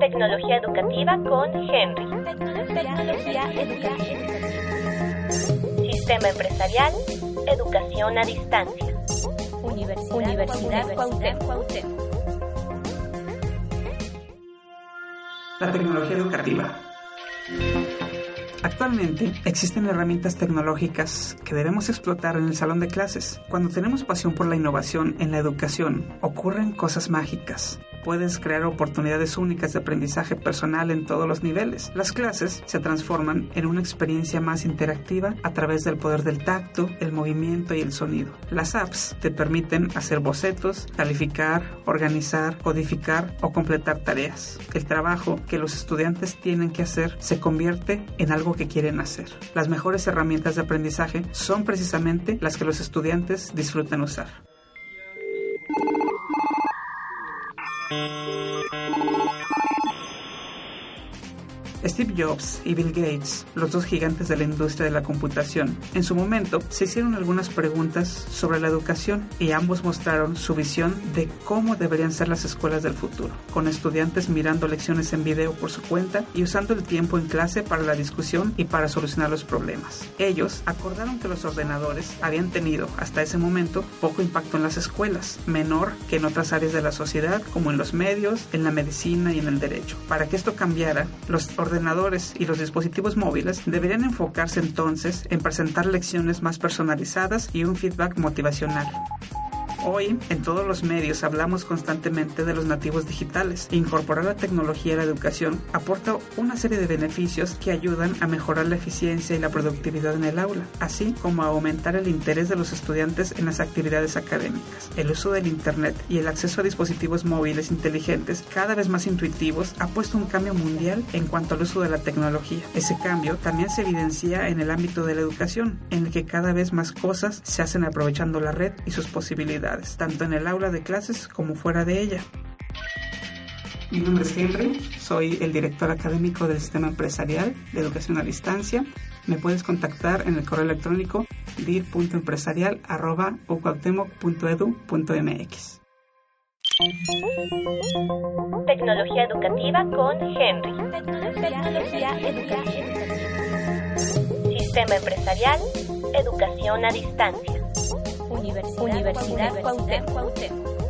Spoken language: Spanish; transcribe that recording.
Tecnología educativa con Henry. Tecnología educativa. Sistema empresarial, educación a distancia. Universidad, Universidad Cuauhtémoc. La tecnología educativa. Actualmente existen herramientas tecnológicas que debemos explotar en el salón de clases. Cuando tenemos pasión por la innovación en la educación, ocurren cosas mágicas puedes crear oportunidades únicas de aprendizaje personal en todos los niveles. Las clases se transforman en una experiencia más interactiva a través del poder del tacto, el movimiento y el sonido. Las apps te permiten hacer bocetos, calificar, organizar, codificar o completar tareas. El trabajo que los estudiantes tienen que hacer se convierte en algo que quieren hacer. Las mejores herramientas de aprendizaje son precisamente las que los estudiantes disfrutan usar. Thank you. Steve Jobs y Bill Gates, los dos gigantes de la industria de la computación, en su momento se hicieron algunas preguntas sobre la educación y ambos mostraron su visión de cómo deberían ser las escuelas del futuro, con estudiantes mirando lecciones en video por su cuenta y usando el tiempo en clase para la discusión y para solucionar los problemas. Ellos acordaron que los ordenadores habían tenido hasta ese momento poco impacto en las escuelas, menor que en otras áreas de la sociedad como en los medios, en la medicina y en el derecho. Para que esto cambiara, los y los dispositivos móviles deberían enfocarse entonces en presentar lecciones más personalizadas y un feedback motivacional. Hoy, en todos los medios hablamos constantemente de los nativos digitales. Incorporar la tecnología a la educación aporta una serie de beneficios que ayudan a mejorar la eficiencia y la productividad en el aula, así como a aumentar el interés de los estudiantes en las actividades académicas. El uso del Internet y el acceso a dispositivos móviles inteligentes cada vez más intuitivos ha puesto un cambio mundial en cuanto al uso de la tecnología. Ese cambio también se evidencia en el ámbito de la educación, en el que cada vez más cosas se hacen aprovechando la red y sus posibilidades tanto en el aula de clases como fuera de ella. Mi nombre es Henry, soy el director académico del Sistema Empresarial de Educación a Distancia. Me puedes contactar en el correo electrónico dir.empresarial.ucuauhtémoc.edu.mx. Tecnología educativa con Henry. Tecnología educativa. Sistema empresarial, educación a distancia. Universidad, Universidad Cuauhtémoc.